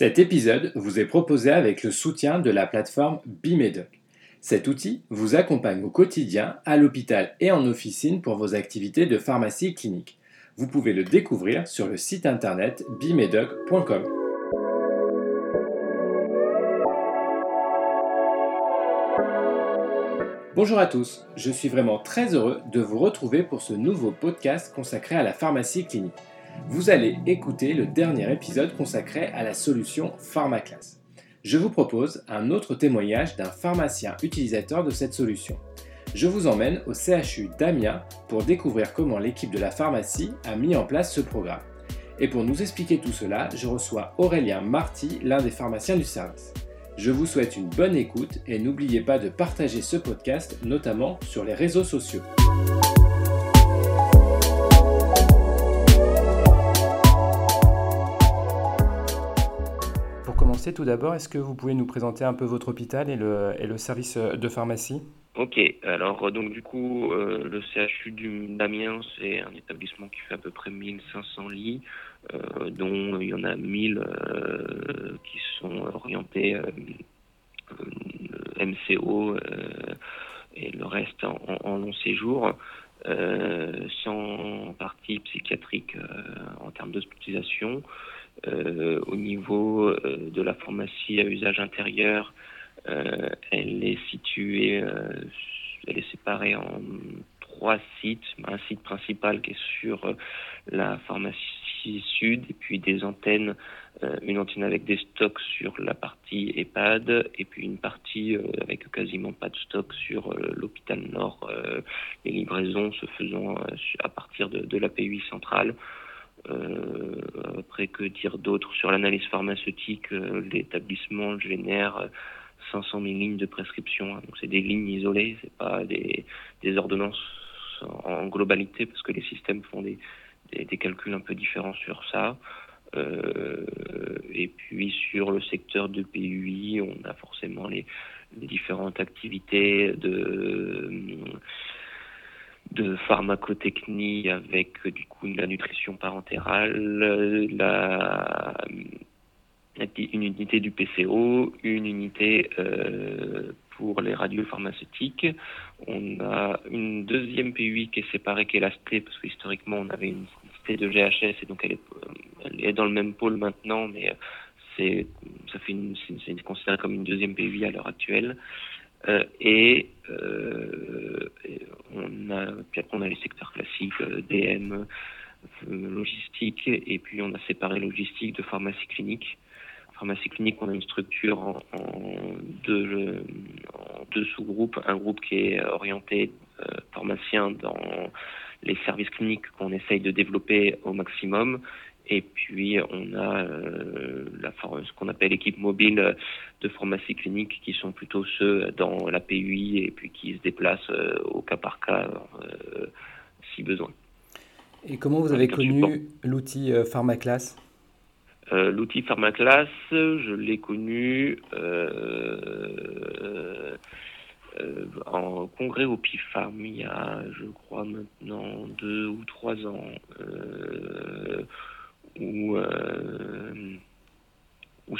Cet épisode vous est proposé avec le soutien de la plateforme Bimedoc. Cet outil vous accompagne au quotidien, à l'hôpital et en officine pour vos activités de pharmacie clinique. Vous pouvez le découvrir sur le site internet bimedoc.com. Bonjour à tous, je suis vraiment très heureux de vous retrouver pour ce nouveau podcast consacré à la pharmacie clinique. Vous allez écouter le dernier épisode consacré à la solution PharmaClass. Je vous propose un autre témoignage d'un pharmacien utilisateur de cette solution. Je vous emmène au CHU d'Amiens pour découvrir comment l'équipe de la pharmacie a mis en place ce programme. Et pour nous expliquer tout cela, je reçois Aurélien Marty, l'un des pharmaciens du service. Je vous souhaite une bonne écoute et n'oubliez pas de partager ce podcast, notamment sur les réseaux sociaux. Tout d'abord, est-ce que vous pouvez nous présenter un peu votre hôpital et le, service de pharmacie? Ok, alors donc du coup, euh, le CHU d'Amiens, c'est un établissement qui fait à peu près 1500 lits, euh, dont il y en a 1000 euh, qui sont orientés MCO et le reste en, long séjour, sans partie psychiatrique en termes d'hospitalisation. au niveau de la pharmacie à usage intérieur, euh, elle est située, euh, elle est séparée en trois sites. Un site principal qui est sur euh, la pharmacie sud et puis des antennes, une antenne avec des stocks sur la partie EHPAD et puis une partie avec quasiment pas de stock sur l'hôpital nord, les livraisons se faisant à partir de, de la PUI centrale. après, que dire d'autre? Sur l'analyse pharmaceutique L'établissement génère 500 000 lignes de prescription. Hein. Donc c'est des lignes isolées, c'est pas des ordonnances en globalité parce que les systèmes font des, des, calculs un peu différents sur ça. Euh, et puis sur le secteur de PUI, on a forcément les, différentes activités de de pharmacotechnie avec du coup la nutrition parentérale, la une unité du PCO, une unité euh, pour les radiopharmaceutiques. On a une deuxième PUI qui est séparée, qui est la ST, parce que historiquement on avait une ST de GHS et donc elle est, dans le même pôle maintenant, mais c'est ça fait une, c'est considéré comme une deuxième PUI à l'heure actuelle. Euh, et, euh, on a puis après on a les secteurs classiques DM, logistique, et puis on a séparé logistique de pharmacie clinique pharmacie clinique, on a une structure en, deux, sous-groupes. Un groupe qui est orienté euh, pharmacien dans les services cliniques qu'on essaye de développer au maximum. Et puis, on a euh, la, ce qu'on appelle l'équipe mobile de pharmacie clinique, qui sont plutôt ceux dans la PUI et puis qui se déplacent euh, au cas par cas si besoin. Et comment vous avez connu l'outil PharmaClass? Euh, l'outil PharmaClass, je l'ai connu euh, euh, en congrès au PIFARM il y a, je crois, maintenant deux ou trois ans, où,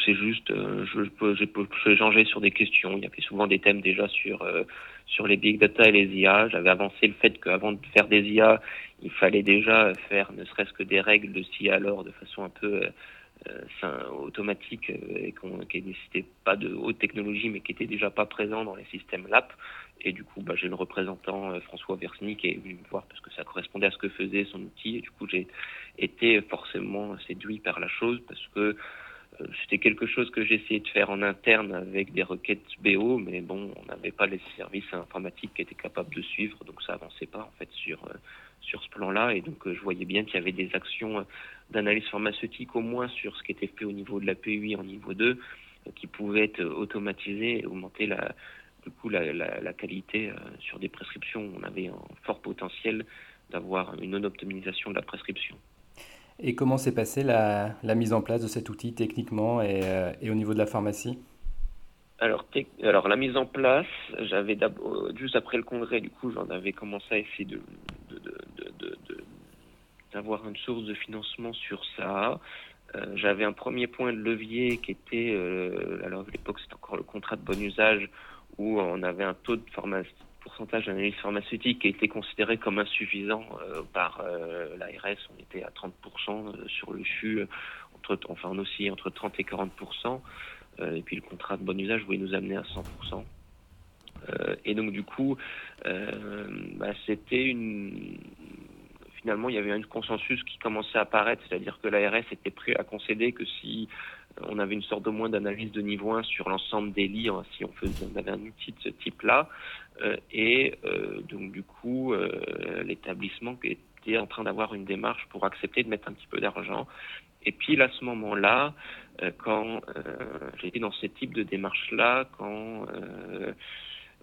c'est juste, je, peux, je sur des questions. Il y avait souvent des thèmes déjà sur, sur les big data et les IA. J'avais avancé le fait qu'avant de faire des IA, il fallait déjà faire ne serait-ce que des règles de CIA alors de façon un peu automatique euh, et qui nécessitait pas de haute technologie mais qui était déjà pas présent dans les systèmes LAP et du coup bah, j'ai le représentant euh, François Versini qui est venu me voir parce que ça correspondait à ce que faisait son outil. Et du coup j'ai été forcément séduit par la chose parce que c'était quelque chose que j'essayais de faire en interne avec des requêtes BO, mais bon, on n'avait pas les services informatiques qui étaient capables de suivre, donc ça avançait pas en fait sur sur ce plan-là. Et donc, euh, je voyais bien qu'il y avait des actions euh, d'analyse pharmaceutique, au moins sur ce qui était fait au niveau de la PUI en niveau 2, euh, qui pouvaient être automatisées et augmenter la, du coup, la, la, qualité sur des prescriptions. On avait un fort potentiel d'avoir une non-optimisation de la prescription. Et comment s'est passée la, la, mise en place de cet outil techniquement et, et au niveau de la pharmacie? Alors, alors la mise en place, j'avais juste après le congrès, du coup, j'en avais commencé à essayer de, d'avoir une source de financement sur ça. J'avais un premier point de levier qui était, alors à l'époque c'était encore le contrat de bon usage, où on avait un taux de pourcentage d'analyse pharmaceutique qui été considéré comme insuffisant par l'ARS. On était à 30% sur le CHU, entre, enfin on oscillait entre 30 et 40%. et puis le contrat de bon usage voulait nous amener à 100%. Euh, et donc du coup, euh, bah, c'était une finalement, il y avait un consensus qui commençait à apparaître, c'est-à-dire que l'ARS était prêt à concéder que si on avait une sorte de moins d'analyse de niveau 1 sur l'ensemble des lits, hein, si on, faisait, avait un outil de ce type-là, euh, et donc du coup, l'établissement était en train d'avoir une démarche pour accepter de mettre un petit peu d'argent. Et puis à ce moment-là, quand j'étais dans ce type de démarche-là, quand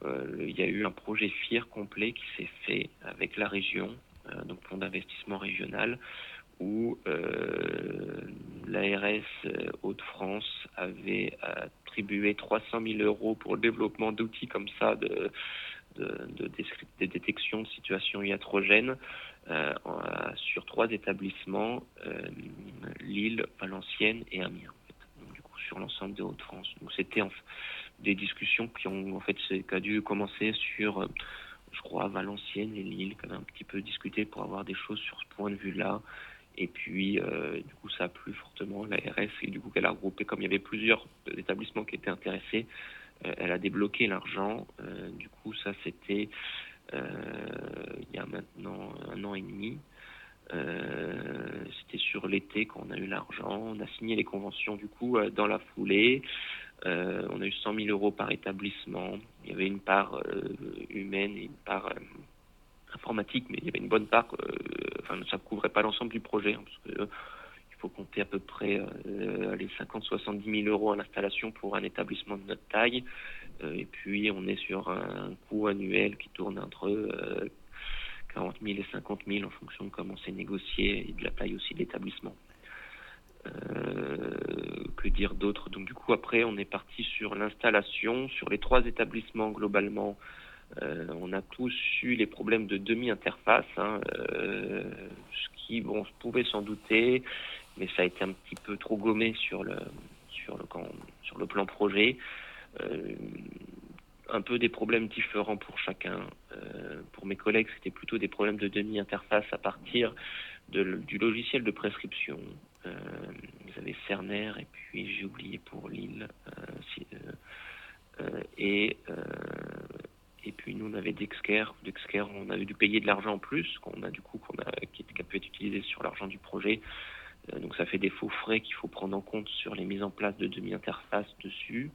euh, il y a eu un projet FIR complet qui s'est fait avec la région, euh, donc fonds d'investissement régional, où euh, l'ARS Hauts-de-France avait attribué 300 000 euros pour le développement d'outils comme ça de, de, détection de situations iatrogènes sur trois établissements, Lille, Valenciennes et Amiens, sur l'ensemble de Hauts-de-France. Donc c'était en, des discussions qui ont en fait qui a dû commencer sur euh, je crois Valenciennes et Lille qui avaient un petit peu discuté pour avoir des choses sur ce point de vue là et puis euh, du coup ça a plu fortement l'ARS et du coup qu'elle a regroupé comme il y avait plusieurs établissements qui étaient intéressés euh, elle a débloqué l'argent du coup ça c'était il y a maintenant un an et demi c'était sur l'été qu'on a eu l'argent. On a signé les conventions du coup dans la foulée. Euh, on a eu 100 000 euros par établissement. Il y avait une part euh, humaine et une part euh, informatique, mais il y avait une bonne part. enfin, ça ne couvrait pas l'ensemble du projet, hein, parce que il faut compter à peu près les 50-70 000 euros à l'installation pour un établissement de notre taille. et puis, on est sur un coût annuel qui tourne entre 40 000 et 50 000 en fonction de comment c'est négocié et de la taille aussi de l'établissement. Euh, que dire d'autre? Donc du coup après on est parti sur l'installation, sur les trois établissements globalement. Euh, on a tous eu les problèmes de demi-interface, hein, euh, ce qui bon, pouvait s'en douter, mais ça a été un petit peu trop gommé sur le sur le sur le plan projet. un peu des problèmes différents pour chacun. pour mes collègues, c'était plutôt des problèmes de demi-interface à partir du logiciel de prescription. Euh, vous avez Cerner et puis j'ai oublié pour Lille. Euh, euh, et et puis nous on avait Dexcare. Dexcare on avait dû payer de l'argent en plus qu'on a du coup qu'on a qui, a pu être utilisé sur l'argent du projet. donc ça fait des faux frais qu'il faut prendre en compte sur les mises en place de demi-interface dessus.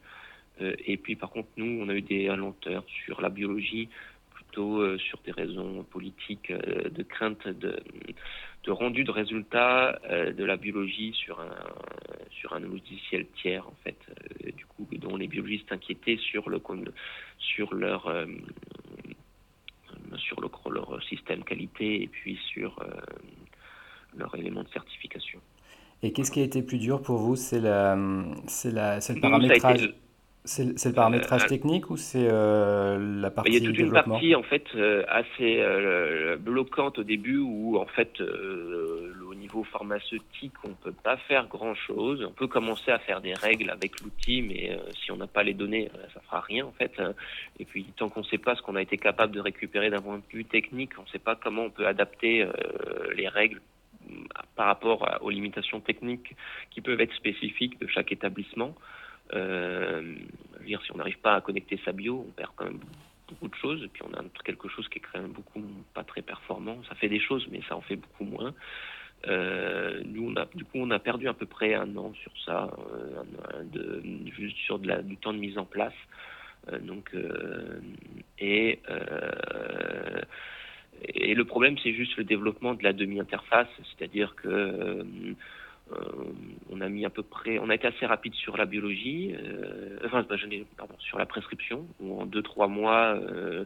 et puis par contre nous on a eu des lenteurs sur la biologie plutôt sur des raisons politiques de crainte de de rendu de résultats euh, de la biologie sur un sur un logiciel tiers en fait euh, du coup dont les biologistes inquiétaient sur le sur leur euh, sur le, leur système qualité et puis sur leur élément de certification. Et qu'est-ce qui a été plus dur pour vous? C'est la, c'est la, c'est le paramétrage? C'est le euh, paramétrage technique ou c'est euh, la partie Il y a toute une partie en fait euh, assez bloquante au début où en fait au niveau pharmaceutique on peut pas faire grand chose. On peut commencer à faire des règles avec l'outil, mais si on n'a pas les données, ça fera rien en fait. Et puis tant qu'on ne sait pas ce qu'on a été capable de récupérer d'un point de vue technique, on ne sait pas comment on peut adapter les règles par rapport aux limitations techniques qui peuvent être spécifiques de chaque établissement. Euh, dire, si on n'arrive pas à connecter sa bio, on perd quand même beaucoup de choses. Et puis on a quelque chose qui est quand même beaucoup pas très performant. Ça fait des choses, mais ça en fait beaucoup moins. Euh, nous, on a, du coup, on a perdu à peu près un an sur ça, euh, juste sur de la, du temps de mise en place. Donc, et, et le problème, c'est juste le développement de la demi-interface, c'est-à-dire que on a mis à peu près, on a été assez rapide sur la biologie, euh, enfin, pardon, sur la prescription, où en deux trois mois, euh,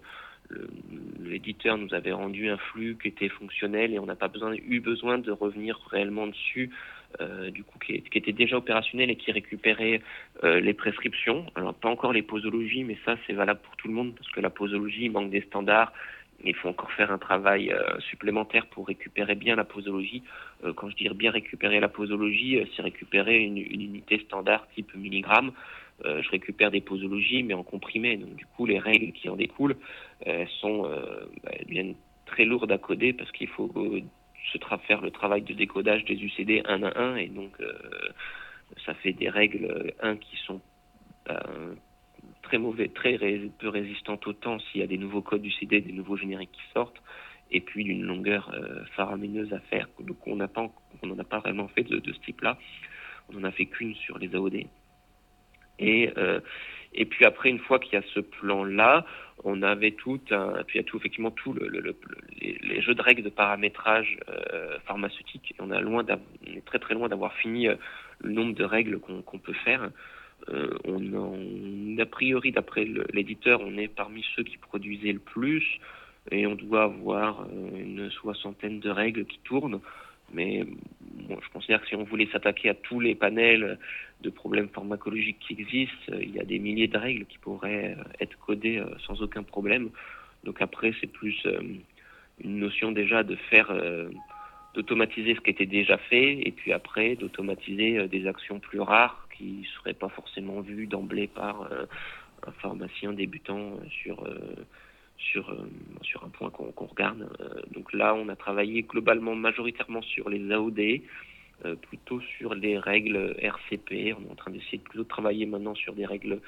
l'éditeur nous avait rendu un flux qui était fonctionnel et on n'a pas besoin, eu besoin de revenir réellement dessus, du coup, qui, était déjà opérationnel et qui récupérait les prescriptions. Alors, pas encore les posologies, mais ça, c'est valable pour tout le monde parce que la posologie manque des standards il faut encore faire un travail supplémentaire pour récupérer bien la posologie. quand je dis bien récupérer la posologie, c'est récupérer une, unité standard type milligramme. je récupère des posologies, mais en comprimé. Donc, du coup, les règles qui en découlent sont bah, elles très lourdes à coder parce qu'il faut se faire le travail de décodage des UCD un à un. Et donc, ça fait des règles, un, qui sont très mauvais, très peu résistantes au temps s'il y a des nouveaux codes du CD, des nouveaux génériques qui sortent, et puis d'une longueur euh, faramineuse à faire. Donc on n'en a pas vraiment fait de, ce type-là. On n'en a fait qu'une sur les AOD. Et euh, et puis après, une fois qu'il y a ce plan-là, on avait tout puis il y a tout effectivement tout le, les, jeux de règles de paramétrage euh, pharmaceutique. on est loin, on est très très loin d'avoir fini le nombre de règles qu'on peut faire. Euh, on, a priori, d'après l'éditeur, on est parmi ceux qui produisaient le plus et on doit avoir euh, une soixantaine de règles qui tournent. Mais je considère que si on voulait s'attaquer à tous les panels de problèmes pharmacologiques qui existent, il y a des milliers de règles qui pourraient être codées euh, sans aucun problème. Donc après, c'est plus une notion déjà de faire, d'automatiser ce qui était déjà fait, et puis après d'automatiser des actions plus rares qui ne serait pas forcément vu d'emblée par euh, un pharmacien débutant sur euh, sur euh, sur un point qu'on regarde. donc là, on a travaillé globalement majoritairement sur les AOD, plutôt sur les règles RCP. On est en train d'essayer de plutôt travailler maintenant sur des règles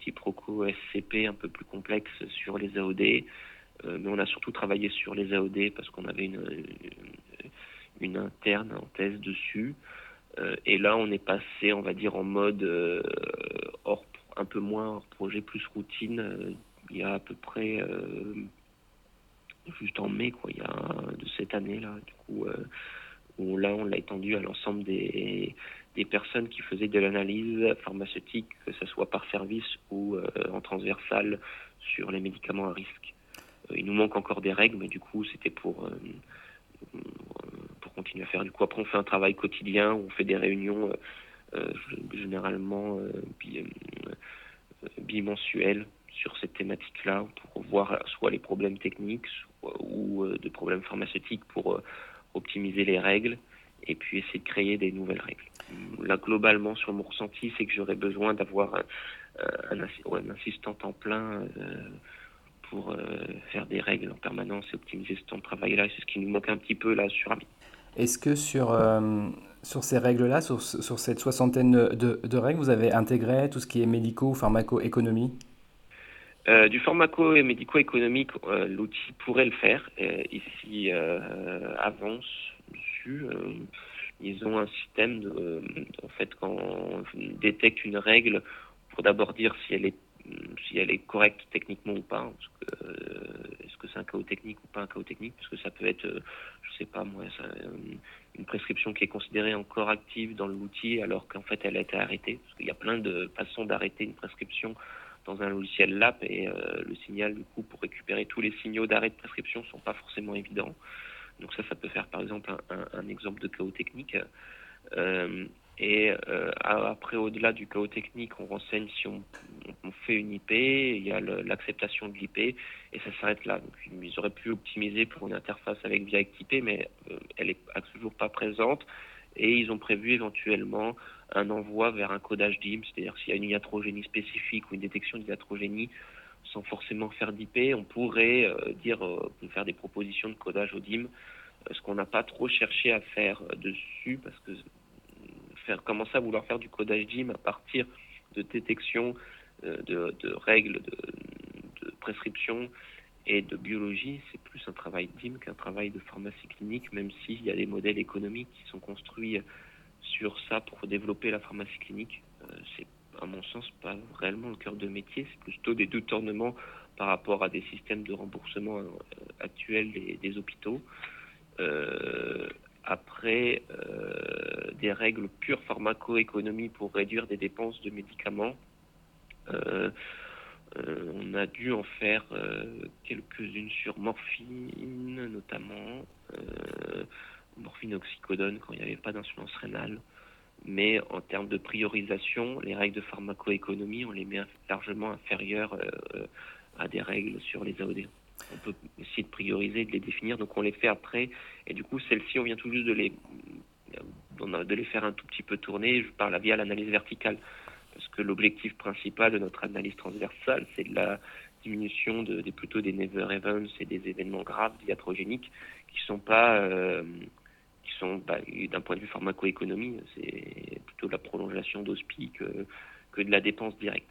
type ROCO SCP un peu plus complexes sur les AOD. mais on a surtout travaillé sur les AOD parce qu'on avait une, une interne en thèse dessus. Euh, et là, on est passé, on va dire, en mode euh, hors, un peu moins hors projet, plus routine. Euh, il y a à peu près juste en mai, quoi, il y a de cette année là, du coup, où là, on l'a étendu à l'ensemble des, des personnes qui faisaient de l'analyse pharmaceutique, que ce soit par service ou en transversal sur les médicaments à risque. il nous manque encore des règles, mais du coup, c'était pour continue à faire. Du coup, après, on fait un travail quotidien, on fait des réunions euh, euh, généralement euh, bimensuelles sur cette thématique-là pour voir soit les problèmes techniques ou des problèmes pharmaceutiques pour optimiser les règles et puis essayer de créer des nouvelles règles. Là, globalement, sur mon ressenti, c'est que j'aurais besoin d'avoir un, un, assistant en plein pour faire des règles en permanence et optimiser ce temps de travail-là. C'est ce qui nous manque un petit peu là sur Ami. Est-ce que sur, euh, sur ces règles-là, sur, sur, cette soixantaine de, de, règles, vous avez intégré tout ce qui est médico ou pharmaco-économie? Euh, du pharmaco et médico-économique, euh, l'outil pourrait le faire. ici, avance dessus. ils ont un système en fait, quand on détecte une règle, pour d'abord dire si elle est si elle est correcte techniquement ou pas. Est-ce que c'est un chaos technique ou pas un chaos technique Parce que ça peut être je sais pas moi, euh, une prescription qui est considérée encore active dans l'outil alors qu'en fait elle a été arrêtée. Parce qu'il y a plein de façons d'arrêter une prescription dans un logiciel LAP et euh, le signal du coup pour récupérer tous les signaux d'arrêt de prescription sont pas forcément évidents. Donc ça, ça peut faire par exemple un, exemple de chaos technique. Euh, et euh, après, au-delà du chaos technique, on renseigne si on, fait une IP, il y a l'acceptation de l'IP, et ça s'arrête là. Donc, ils auraient pu optimiser pour une interface avec VIACTIP, mais euh, elle est toujours pas présente. Et ils ont prévu éventuellement un envoi vers un codage DIM, c'est-à-dire s'il y a une iatrogénie spécifique ou une détection d'inatrogénie, sans forcément faire d'IP, on pourrait euh, dire, faire des propositions de codage au DIM, ce qu'on n'a pas trop cherché à faire dessus, parce que commencer à vouloir faire du codage DIM à partir de détection euh, de, règles de, prescription et de biologie, c'est plus un travail DIM qu'un travail de pharmacie clinique, même s'il y a des modèles économiques qui sont construits sur ça pour développer la pharmacie clinique. Euh, c'est à mon sens pas réellement le cœur de métier, c'est plutôt des détournements par rapport à des systèmes de remboursement euh, actuels des, hôpitaux. Après, des règles pure pharmacoéconomie pour réduire des dépenses de médicaments. Euh, euh, on a dû en faire euh, quelques-unes sur morphine notamment, morphine oxycodone quand il n'y avait pas d'insuffisance rénale. Mais en termes de priorisation, les règles de pharmacoéconomie, on les met largement inférieures à des règles sur les AOD. On peut essayer de prioriser, de les définir, donc on les fait après. Et du coup, celles-ci, on vient tout juste de les, de les faire un tout petit peu tourner je parle via l'analyse verticale. Parce que l'objectif principal de notre analyse transversale, c'est de la diminution de, plutôt des never events et des événements graves iatrogéniques qui sont pas euh, qui sont bah, d'un point de vue pharmacoéconomie, c'est plutôt la prolongation d'hospi que, que de la dépense directe.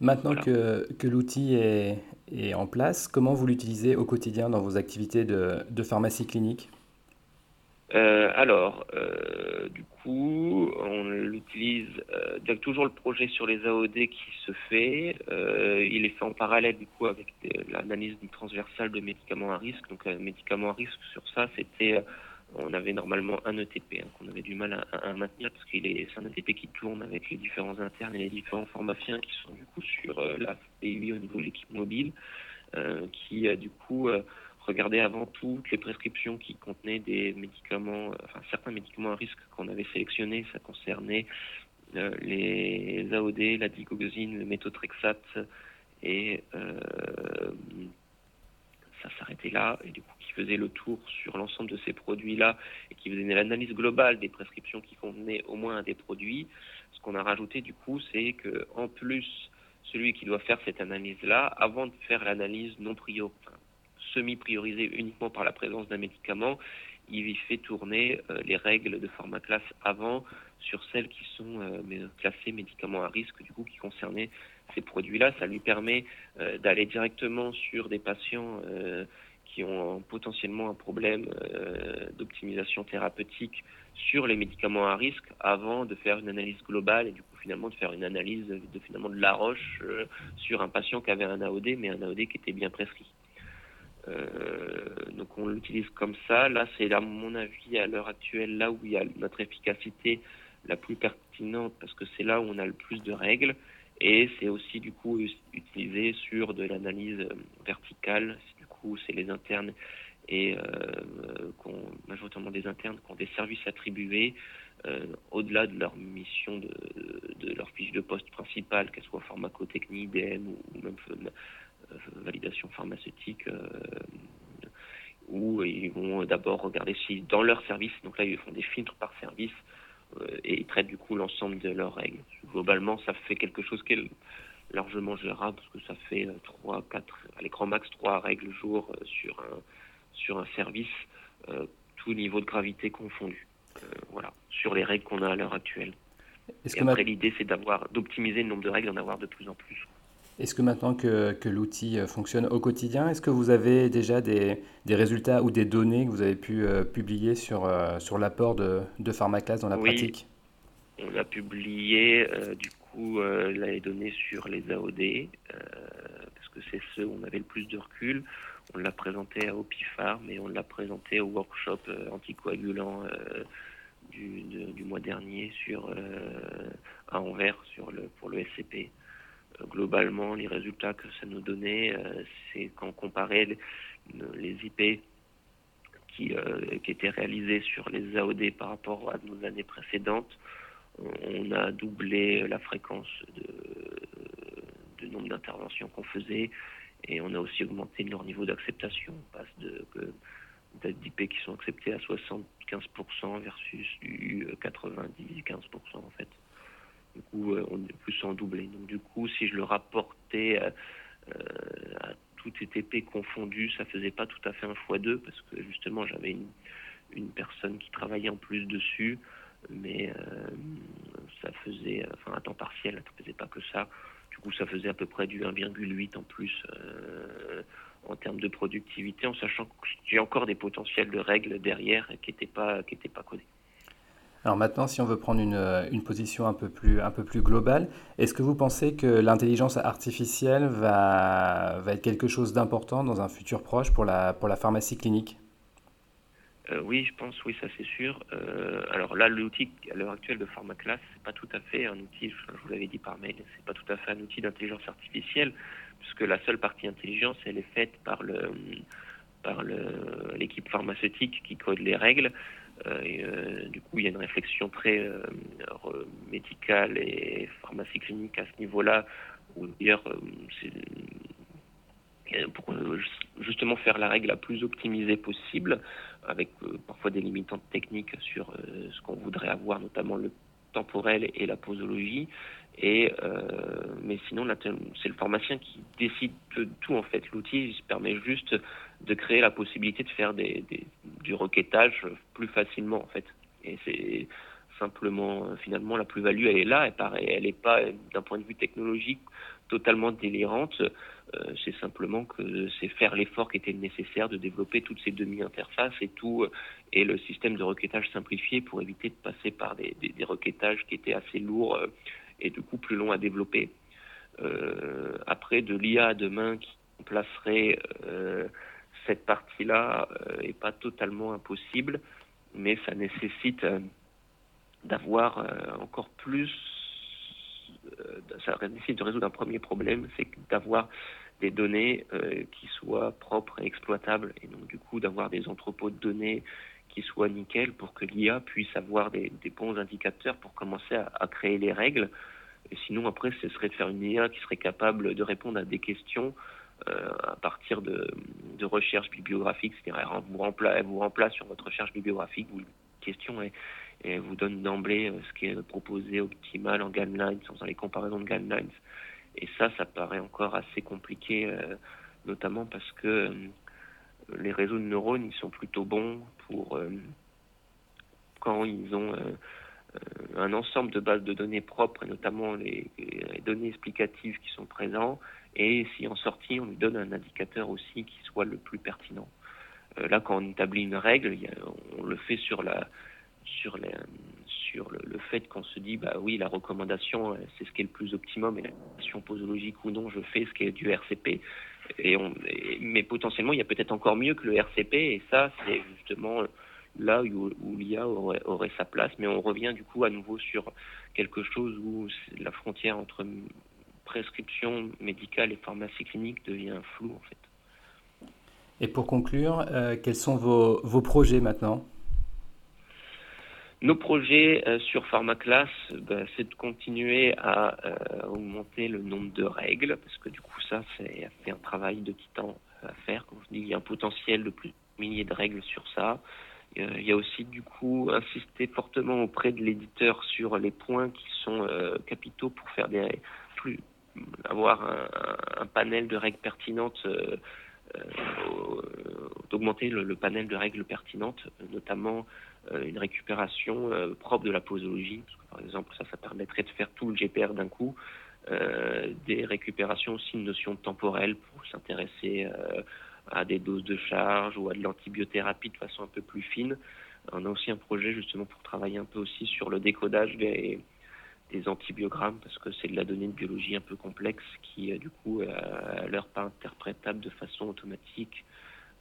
Maintenant que, que l'outil est, est, en place, comment vous l'utilisez au quotidien dans vos activités de, de pharmacie clinique? Euh, alors, euh, du coup, on l'utilise. Euh, il y a toujours le projet sur les AOD qui se fait. Euh, il est fait en parallèle du coup avec l'analyse transversale de médicaments à risque. Donc, un médicament à risque sur ça, c'était, on avait normalement un ETP hein, qu'on avait du mal à, maintenir parce qu'il est, c'est un ETP qui tourne avec les différents internes et les différents pharmaciens qui sont du coup sur la PUI au niveau de l'équipe mobile, qui du coup regarder avant tout les prescriptions qui contenaient des médicaments, enfin certains médicaments à risque qu'on avait sélectionnés. Ça concernait euh, les AOD, la digoxine, le méthotrexate et euh, ça s'arrêtait là et du coup qui faisait le tour sur l'ensemble de ces produits-là et qui faisait l'analyse globale des prescriptions qui contenaient au moins un des produits. Ce qu'on a rajouté du coup, c'est que en plus celui qui doit faire cette analyse-là, avant de faire l'analyse non prioritaire, semi-priorisé uniquement par la présence d'un médicament, il fait tourner euh, les règles de format classe avant sur celles qui sont euh, classées médicaments à risque, du coup, qui concernaient ces produits-là. Ça lui permet euh, d'aller directement sur des patients qui ont potentiellement un problème d'optimisation thérapeutique sur les médicaments à risque avant de faire une analyse globale et du coup finalement de faire une analyse de finalement de la roche sur un patient qui avait un AOD mais un AOD qui était bien prescrit. Euh, donc on l'utilise comme ça. Là, c'est à mon avis à l'heure actuelle là où il y a notre efficacité la plus pertinente parce que c'est là où on a le plus de règles et c'est aussi du coup utilisé sur de l'analyse euh, verticale. Du coup, c'est les internes et euh, majoritairement des internes qui ont des services attribués au-delà de leur mission de, de, leur fiche de poste principale, qu'elle soit pharmacotechnie, DM ou, même validation pharmaceutique euh, où ils vont d'abord regarder si dans leur service, donc là ils font des filtres par service euh, et ils traitent du coup l'ensemble de leurs règles. Globalement, ça fait quelque chose qui est largement gérable parce que ça fait 3, 4, à l'écran max 3 règles jour sur un, sur un service, tout niveau de gravité confondu. voilà, sur les règles qu'on a à l'heure actuelle. Et après, l'idée, c'est d'avoir, d'optimiser le nombre de règles, d'en avoir de plus en plus. Est-ce que maintenant que, que l'outil euh, fonctionne au quotidien, est-ce que vous avez déjà des, des, résultats ou des données que vous avez pu euh, publier sur, euh, sur l'apport de, de Pharmaclass dans la oui. pratique? On a publié du coup les données sur les AOD, parce que c'est ceux où on avait le plus de recul. On l'a présenté à OPIFAR, mais on l'a présenté au workshop anticoagulant du, du, mois dernier sur, à Anvers sur le, pour le SCP globalement, les résultats que ça nous donnait, euh, c'est quand on comparait les, IP qui, euh, qui, étaient réalisés sur les AOD par rapport à nos années précédentes, on a doublé la fréquence de, nombre d'interventions qu'on faisait et on a aussi augmenté leur niveau d'acceptation. On passe de d'IP qui sont acceptés à 75% versus du 90-15% en fait. Du coup, euh, on est plus en doublé. Donc, du coup, si je le rapportais à, euh, à tout TTP confondu, ça faisait pas tout à fait un x2 parce que justement, j'avais une, personne qui travaillait en plus dessus, mais euh, ça faisait, enfin, à temps partiel, ça faisait pas que ça. Du coup, ça faisait à peu près du 1,8 en plus euh, en termes de productivité, en sachant que j'ai encore des potentiels de règles derrière qui n'étaient pas, qui pas codés. Alors maintenant, si on veut prendre une, euh, une, position un peu plus, un peu plus globale, est-ce que vous pensez que l'intelligence artificielle va, va être quelque chose d'important dans un futur proche pour la, pour la pharmacie clinique? Euh, oui, je pense, oui, ça c'est sûr. Euh, alors là, l'outil à l'heure actuelle de PharmaClass, c'est pas tout à fait un outil, je vous l'avais dit par mail, c'est pas tout à fait un outil d'intelligence artificielle, puisque la seule partie intelligence, elle est faite par le par l'équipe pharmaceutique qui code les règles. Euh, euh, du coup, il y a une réflexion très euh, médicale et pharmacie clinique à ce niveau-là, où d'ailleurs, pour justement faire la règle la plus optimisée possible, avec parfois des limitantes techniques sur ce qu'on voudrait avoir, notamment le temporel et la posologie. Et, mais sinon, c'est le pharmacien qui décide de tout en fait. L'outil permet juste de créer la possibilité de faire des, du requêtage plus facilement en fait. Et c'est simplement euh, finalement la plus-value elle est là, elle n'est pas d'un point de vue technologique totalement délirante. Euh, c'est simplement que c'est faire l'effort qui était nécessaire de développer toutes ces demi-interfaces et tout et le système de requêtage simplifié pour éviter de passer par des, des, requêtages qui étaient assez lourds euh, et du coup plus longs à développer. après de l'IA demain qui remplacerait cette partie-là est pas totalement impossible, mais ça nécessite d'avoir euh, encore plus, euh, ça nécessite de résoudre un premier problème, c'est d'avoir des données euh, qui soient propres et exploitables, et donc du coup d'avoir des entrepôts de données qui soient nickel pour que l'IA puisse avoir des, bons indicateurs pour commencer à, créer les règles. Sinon, après, ce serait de faire une IA qui serait capable de répondre à des questions à partir de, recherches bibliographiques, c'est-à-dire elle vous remplace, vous sur votre recherche bibliographique une question est et elle vous donne d'emblée euh, ce qui est proposé optimal en guidelines, sans les comparaisons de guidelines. Et ça, ça paraît encore assez compliqué, euh, notamment parce que euh, les réseaux de neurones, ils sont plutôt bons pour quand ils ont un ensemble de bases de données propres, et notamment les, données explicatives qui sont présentes, et si en sortie, on lui donne un indicateur aussi qui soit le plus pertinent. là, quand on établit une règle, on le fait sur le, fait qu'on se dit, bah oui, la recommandation, euh, c'est ce qui est le plus optimum, et la question posologique ou non, je fais ce qui est du RCP. Et mais potentiellement, il y a peut-être encore mieux que le RCP, et ça, c'est justement là où, l'IA aurait, sa place. Mais on revient du coup à nouveau sur quelque chose où la frontière entre prescription médicale et pharmacie clinique devient floue, en fait. Et pour conclure, euh, quels sont vos, vos projets maintenant? Nos projets euh, sur PharmaClass, ben, c'est de continuer à euh, augmenter le nombre de règles, parce que du coup, ça, c'est un travail de titan à faire. Comme je dis, il y a un potentiel de plus de milliers de règles sur ça. Euh, il y a aussi, du coup, insister fortement auprès de l'éditeur sur les points qui sont capitaux pour faire des plus avoir un, panel de règles pertinentes d'augmenter le, panel de règles pertinentes, notamment euh, une récupération euh, propre de la posologie. par exemple, ça, ça permettrait de faire tout le GPR d'un coup. Euh, des récupérations aussi de notions temporelles pour s'intéresser à des doses de charge ou à de l'antibiothérapie de façon un peu plus fine. On a aussi un projet justement pour travailler un peu aussi sur le décodage des, des antibiogrammes parce que c'est de la donnée de biologie un peu complexe qui du coup à l'heure pas interprétable de façon automatique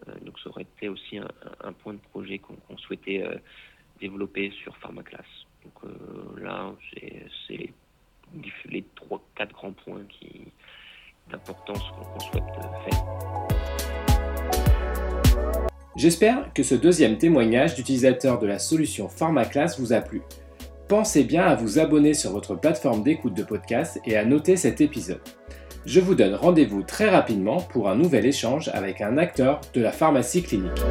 euh, donc ça aurait été aussi un, point de projet qu'on souhaitait euh, développer sur PharmaClass. Donc euh, là, c'est les trois, quatre grands points d'importance qu'on souhaite faire. J'espère que ce deuxième témoignage d'utilisateur de la solution PharmaClass vous a plu. Pensez bien à vous abonner sur votre plateforme d'écoute de podcast et à noter cet épisode. Je vous donne rendez-vous très rapidement pour un nouvel échange avec un acteur de la pharmacie clinique.